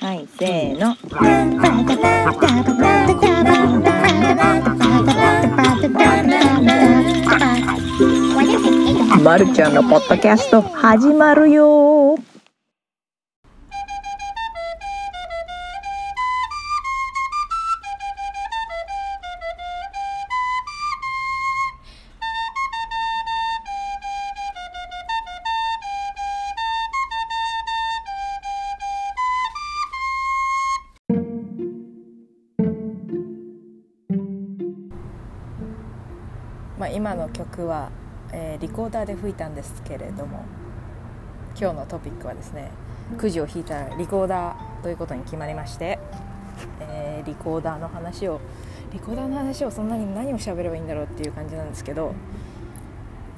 はいせーの。まるちゃんのポッドキャスト始まるよ。まあ、今の曲は、えーリコーダーで吹いたんですけれども今日のトピックはですねくじを引いたらリコーダーということに決まりまして、えーリコーダーの話をリコーダーの話をそんなに何を喋ればいいんだろうっていう感じなんですけど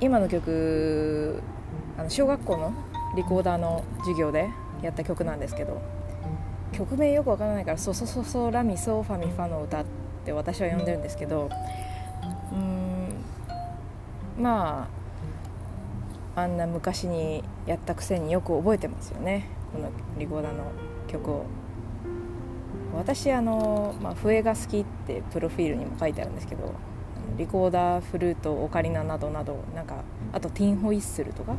今の曲あの小学校のリコーダーの授業でやった曲なんですけど曲名よくわからないから「ソソソソラミソファミファ」の歌って私は呼んでるんですけどうーんまああんな昔にやったくせによく覚えてますよね。このリコーダーの曲を。私あの、まあ、笛が好きってプロフィールにも書いてあるんですけどリコーダーフルートオカリナなどなどなんかあとティンホイッスルとか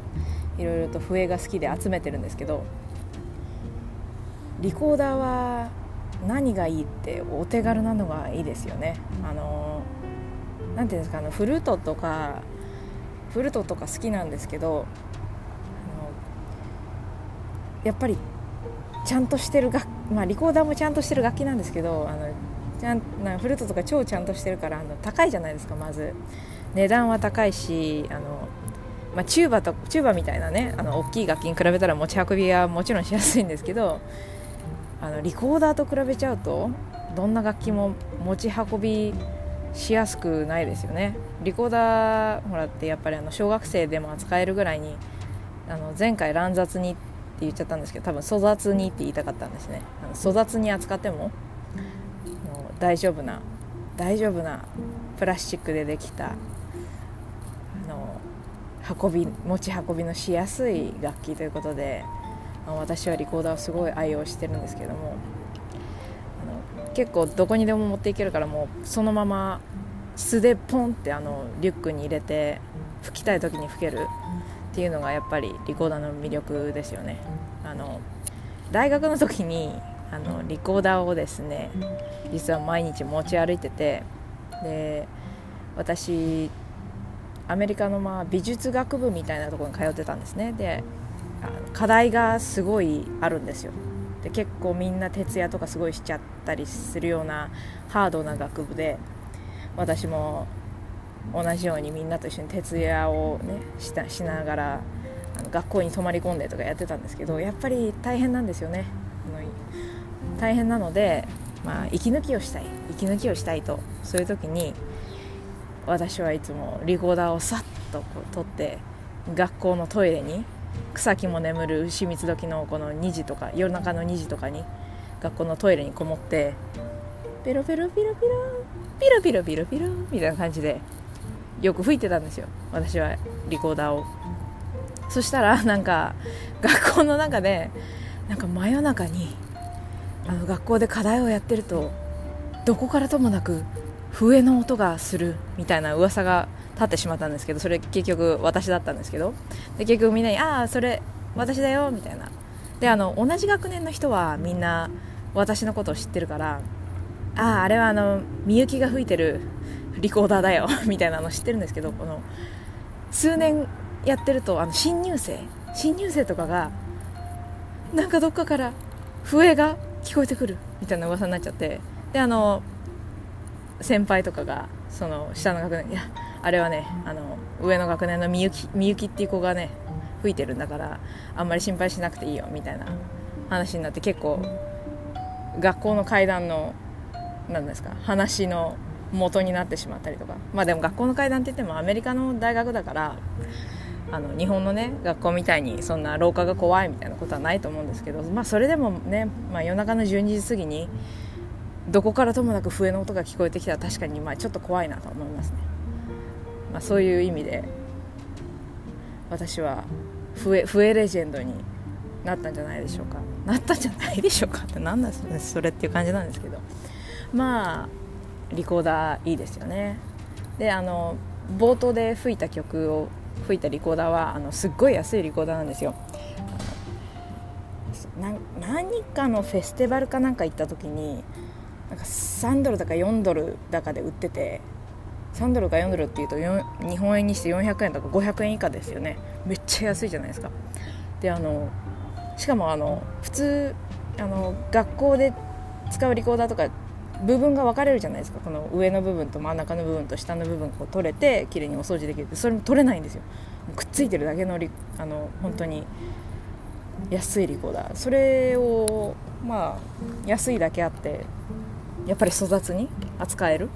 いろいろと笛が好きで集めてるんですけどリコーダーは何がいいってお手軽なのがいいですよね。あのなんていうんですかあのフルートとかフルトとか好きなんですけどやっぱりちゃんとしてる楽まあリコーダーもちゃんとしてる楽器なんですけどあのちゃんなフルートとか超ちゃんとしてるからあの高いじゃないですかまず。値段は高いしあの、まあ、チューバとチューバみたいなねあの大きい楽器に比べたら持ち運びはもちろんしやすいんですけどあのリコーダーと比べちゃうとどんな楽器も持ち運びしやすくないですよね。リコーダーほらってやっぱりあの小学生でも扱えるぐらいにあの前回乱雑にって言っちゃったんですけど多分粗雑にって言いたかったんですね。あの粗雑に扱ってももう大丈夫な大丈夫なプラスチックでできたあの運び持ち運びのしやすい楽器ということで私はリコーダーをすごい愛用してるんですけども結構どこにでも持っていけるからもうそのまま素でポンってあのリュックに入れて吹きたい時に吹けるっていうのがやっぱりリコーダーの魅力ですよね。あの大学の時にあのリコーダーをですね実は毎日持ち歩いててで私アメリカのまあ美術学部みたいなところに通ってたんですね。で課題がすごいあるんですよ。で結構みんな徹夜とかすごいしちゃったりするようなハードな学部で私も同じようにみんなと一緒に徹夜を、ね、したしながらあの学校に泊まり込んでとかやってたんですけどやっぱり大変なんですよね。大変なので、まあ、息抜きをしたい息抜きをしたいとそういう時に私はいつもリコーダーをさっとこう取って学校のトイレに草木も眠る牛蜜時のこの2時とか夜中の2時とかに学校のトイレにこもってペロペロピロピロピロピロピロピロみたいな感じでよく吹いてたんですよ。私はリコーダーを。そしたらなんか学校の中でなんか真夜中にあの学校で課題をやってるとどこからともなく笛の音がするみたいな噂が立ってしまったんですけどそれ結局私だったんですけどで結局みんなに「ああそれ私だよ」みたいな。であの同じ学年の人はみんな私のことを知ってるから「あああれはあのみゆきが吹いてるリコーダーだよ」みたいなの知ってるんですけどこの数年やってるとあの新入生新入生とかがなんかどっかから笛が聞こえてくるみたいな噂になっちゃってであの先輩とかがその下の学年いやあれはねあの上の学年のみゆきみゆきっていう子がね吹いてるんだからあんまり心配しなくていいよみたいな話になって結構学校の階段の何ですか話の元になってしまったりとか。まあでも学校の階段って言ってもアメリカの大学だからあの日本のね学校みたいにそんな廊下が怖いみたいなことはないと思うんですけどまあそれでもね、まあ、夜中の12時過ぎにどこからともなく笛の音が聞こえてきたら確かにまあちょっと怖いなと思いますね、まあ、そういう意味で私は笛レジェンドになったんじゃないでしょうか。なったんじゃないでしょうかって何なんですそれっていう感じなんですけど。まあリコーダーいいですよね。であの冒頭で吹いた曲を吹いたリコーダーはあのすっごい安いリコーダーなんですよ。な何かのフェスティバルかなんか行った時になんか3ドルだか4ドルだかで売ってて3ドルか4ドルっていうと日本円にして400円とか500円以下ですよね。めっちゃ安いじゃないですか。であのしかもあの普通あの学校で使うリコーダーとか部分が分かれるじゃないですか。この上の部分と真ん中の部分と下の部分を取れて綺麗にお掃除できるって。それも取れないんですよ。くっついてるだけのリあの本当に安いリコーダー。それをまあ安いだけあってやっぱり粗雑に扱える。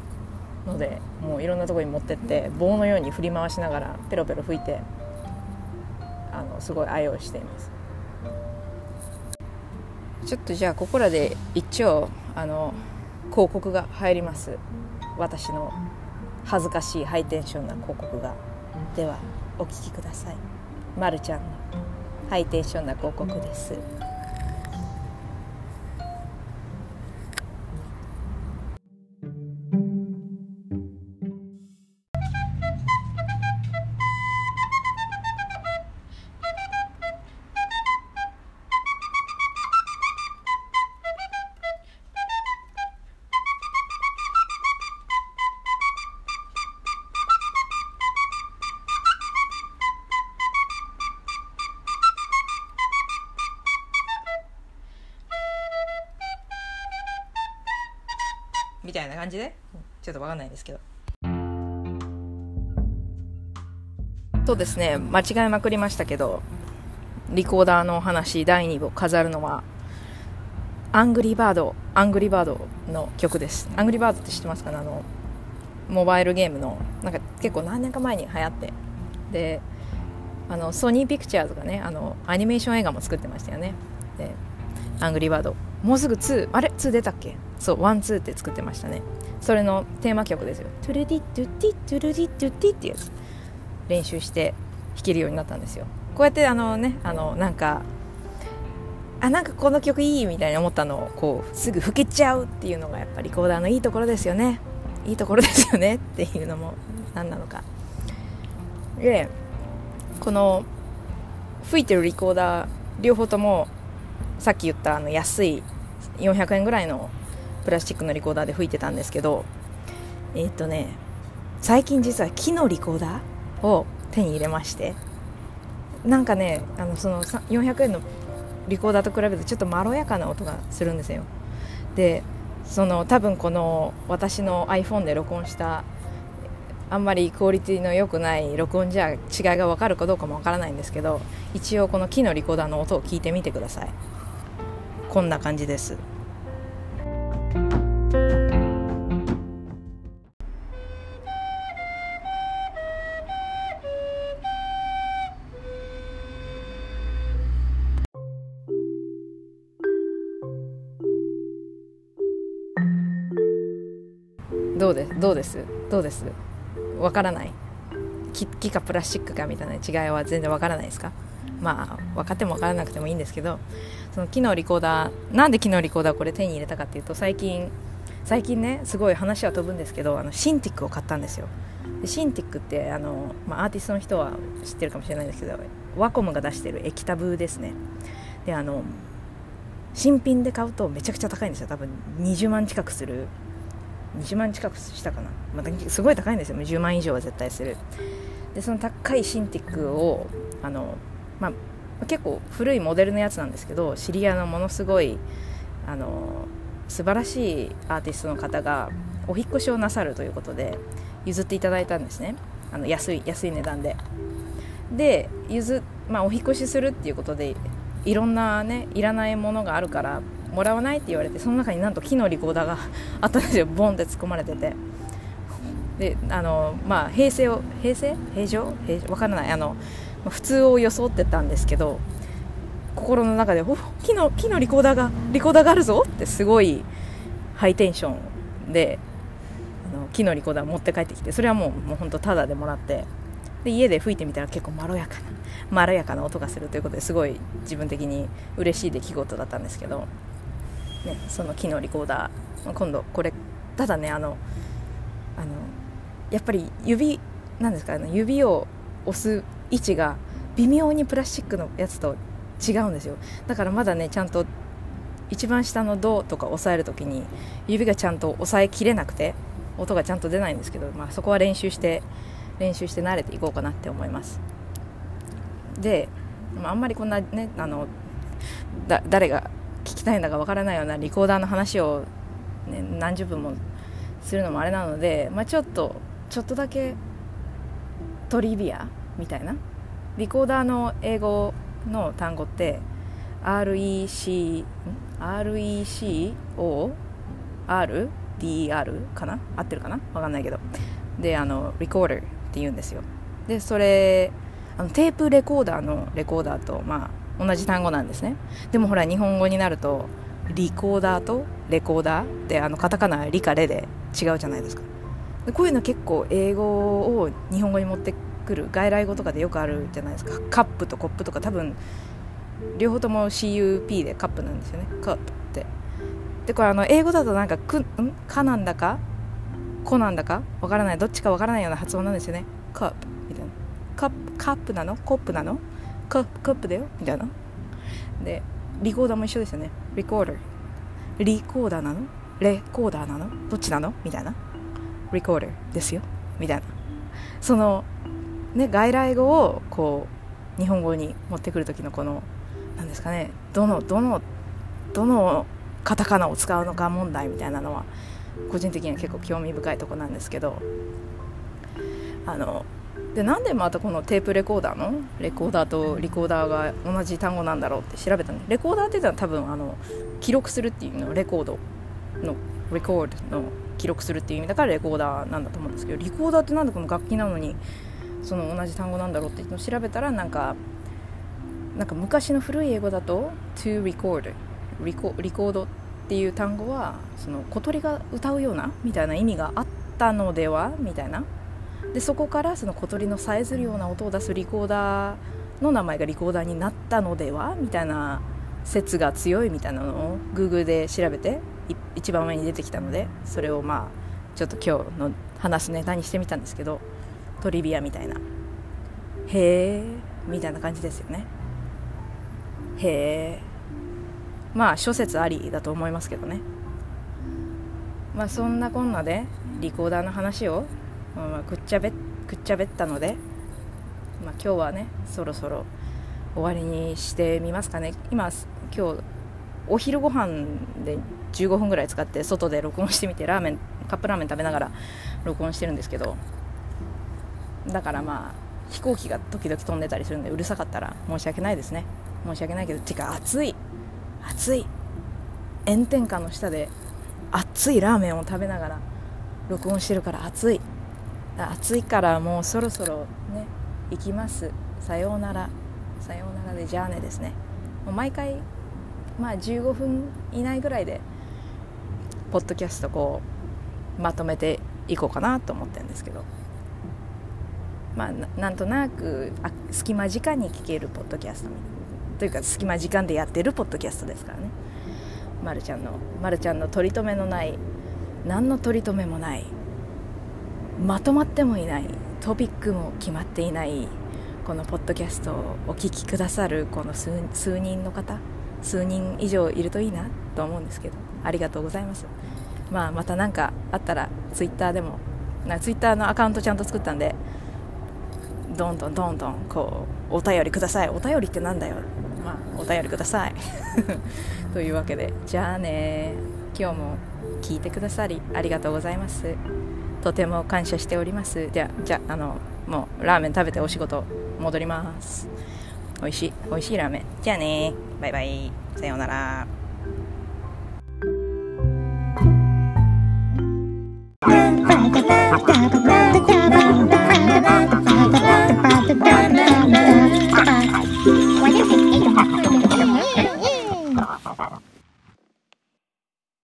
のでもういろんなところに持ってって棒のように振り回しながらペロペロ吹いてあのすごい愛用しています。ちょっとじゃあここらで一応あの広告が入ります。私の恥ずかしいハイテンションな広告が。ではお聞きください。まるちゃんのハイテンションな広告です。じで？ちょっと分かんないですけど。そうですね。間違えまくりましたけどリコーダーのお話第2部を飾るのはアングリーバードアングリーバードの曲です。アングリーバードって知ってますかね？あのモバイルゲームのなんか結構何年か前に流行って。であのソニーピクチャーズがねあのアニメーション映画も作ってましたよね。でアングリーバードもうすぐ2あれ？2出たっけ？そう one two って作ってましたね。それのテーマ曲ですよ。トゥルディトゥティトゥルディトゥティってやつ練習して弾けるようになったんですよこうやってあのねあのなんかあなんかこの曲いいみたいに思ったのをこうすぐ吹けちゃうっていうのがやっぱリコーダーのいいところですよねいいところですよねっていうのも何なのかでこの吹いてるリコーダー両方ともさっき言ったあの安い400円ぐらいのプラスチックのリコーダーで吹いてたんですけどえっ、とね最近実は木のリコーダーを手に入れましてなんかねあのその400円のリコーダーと比べてちょっとまろやかな音がするんですよ。でその多分この私の iPhone で録音したあんまりクオリティの良くない録音じゃ違いが分かるかどうかも分からないんですけど一応この木のリコーダーの音を聞いてみてください。こんな感じです。どうですどうです？どうです？わからない？木かプラスチックかみたいな違いは全然わからないですか？まあ分かっても分からなくてもいいんですけどその機能リコーダーなんで機能リコーダーこれ手に入れたかっていうと最近最近ねすごい話は飛ぶんですけどあのシンティックを買ったんですよ。でシンティックってあの、まあ、アーティストの人は知ってるかもしれないんですけどワコムが出してる液タブですね。であの新品で買うとめちゃくちゃ高いんですよ。多分20万近くする。20万近くしたかな、まあ、すごい高いんですよ。10万以上は絶対する。でその高いシンティックをあの、まあ、結構古いモデルのやつなんですけど知り合いのものすごいあの素晴らしいアーティストの方がお引越しをなさるということで譲っていただいたんですね。あの安い安い値段で。で譲、まあ、お引越しするっていうことでいろんなねいらないものがあるからもらわないって言われてその中になんと木のリコーダーが あったんですよ。ボンって突っ込まれてて。であのまあ平成を平成？平常平常わからない。あの普通を装ってたんですけど心の中で「お木の木のリコーダーがリコーダーがあるぞ!」ってすごいハイテンションであの木のリコーダー持って帰ってきてそれはもうもう本当タダでもらってで家で吹いてみたら結構まろやかなまろやかな音がするということですごい自分的に嬉しい出来事だったんですけど、ね、その木のリコーダー今度これただねあのあのやっぱり指なんですかね指を押す位置が微妙にプラスチックのやつと違うんですよ。だからまだねちゃんと一番下の「ド」とか押さえる時に指がちゃんと押さえきれなくて音がちゃんと出ないんですけど、まあ、そこは練習して練習して慣れていこうかなって思います。で、あ、あんまりこんなねあのだ誰が聞きたいんだかわからないようなリコーダーの話を、ね、何十分もするのもあれなので、まあ、ちょっとちょっとだけトリビアみたいな。リコーダーの英語の単語って REC RECORDR かな？合ってるかな？わかんないけど。であの Recorder って言うんですよ。でそれあのテープレコーダーのレコーダーとまあ同じ単語なんですね。でもほら日本語になるとリコーダーとレコーダーであのカタカナリかレで違うじゃないですか。こういうの結構英語を日本語に持ってくる外来語とかでよくあるじゃないですか。カップとコップとか多分両方とも CUP でカップなんですよね。カップって。でこれあの英語だとなんかくん？かなんだか？こなんだか？わからない。どっちかわからないような発音なんですよね。カップ。みたいな。カップカップなの？コップなの？カップカップだよ？みたいな。でリコーダーも一緒ですよね。リコーダー。リコーダーなの？レコーダーなの？どっちなの？みたいな。リコーダーですよ。みたいな。そのね外来語をこう日本語に持ってくる時のこの何ですかねどのどのどのカタカナを使うのか問題みたいなのは個人的には結構興味深いとこなんですけど。あのでなんでまたこのテープレコーダーの？レコーダーとリコーダーが同じ単語なんだろうって調べたんでレコーダーって言ったら多分あの記録するっていうのレコード。のレコードの記録するっていう意味だからレコーダーなんだと思うんですけどリコーダーってなんでこの楽器なのにその同じ単語なんだろうって調べたらなんかなんか昔の古い英語だと to record リコリコードっていう単語はその小鳥が歌うようなみたいな意味があったのではみたいな。でそこからその小鳥のさえずるような音を出すリコーダーの名前がリコーダーになったのではみたいな説が強いみたいなのを Google で調べて一番上に出てきたのでそれをまあちょっと今日の話すネタにしてみたんですけどトリビアみたいな。へえみたいな感じですよね。へえまあ諸説ありだと思いますけどね。まあそんなこんなでリコーダーの話を、まあ、くっちゃべくっちゃべったので、まあ、今日はねそろそろ終わりにしてみますかね。今今日お昼ご飯で15分ぐらい使って外で録音してみてラーメンカップラーメン食べながら録音してるんですけどだからまあ飛行機が時々飛んでたりするんでうるさかったら申し訳ないですね。申し訳ないけどてか暑い暑い炎天下の下で熱いラーメンを食べながら録音してるから暑い暑いからもうそろそろね行きます。さようなら。さようならでじゃあねですね。もう毎回まあ15分以内ぐらいでポッドキャストこうまとめていこうかなと思ってるんですけど。まあなんとなくあ隙間時間に聞けるポッドキャストというか隙間時間でやってるポッドキャストですからね。まるちゃんのまるちゃんの取り留めのない何の取り留めもないまとまってもいないトピックも決まっていないこのポッドキャストをお聞きくださるこの数人の方。数人以上いるといいなと思うんですけどありがとうございます。まあまた何かあったらツイッターでもなツイッターのアカウントちゃんと作ったんでどんどんどんどんこうお便りください。お便りってなんだよ。まあお便りください。というわけでじゃあね。今日も聞いてくださりありがとうございます。とても感謝しております。じゃじゃあのもうラーメン食べてお仕事戻ります。美味しい美味しいラーメン。じゃあね。バイバイ。さようなら「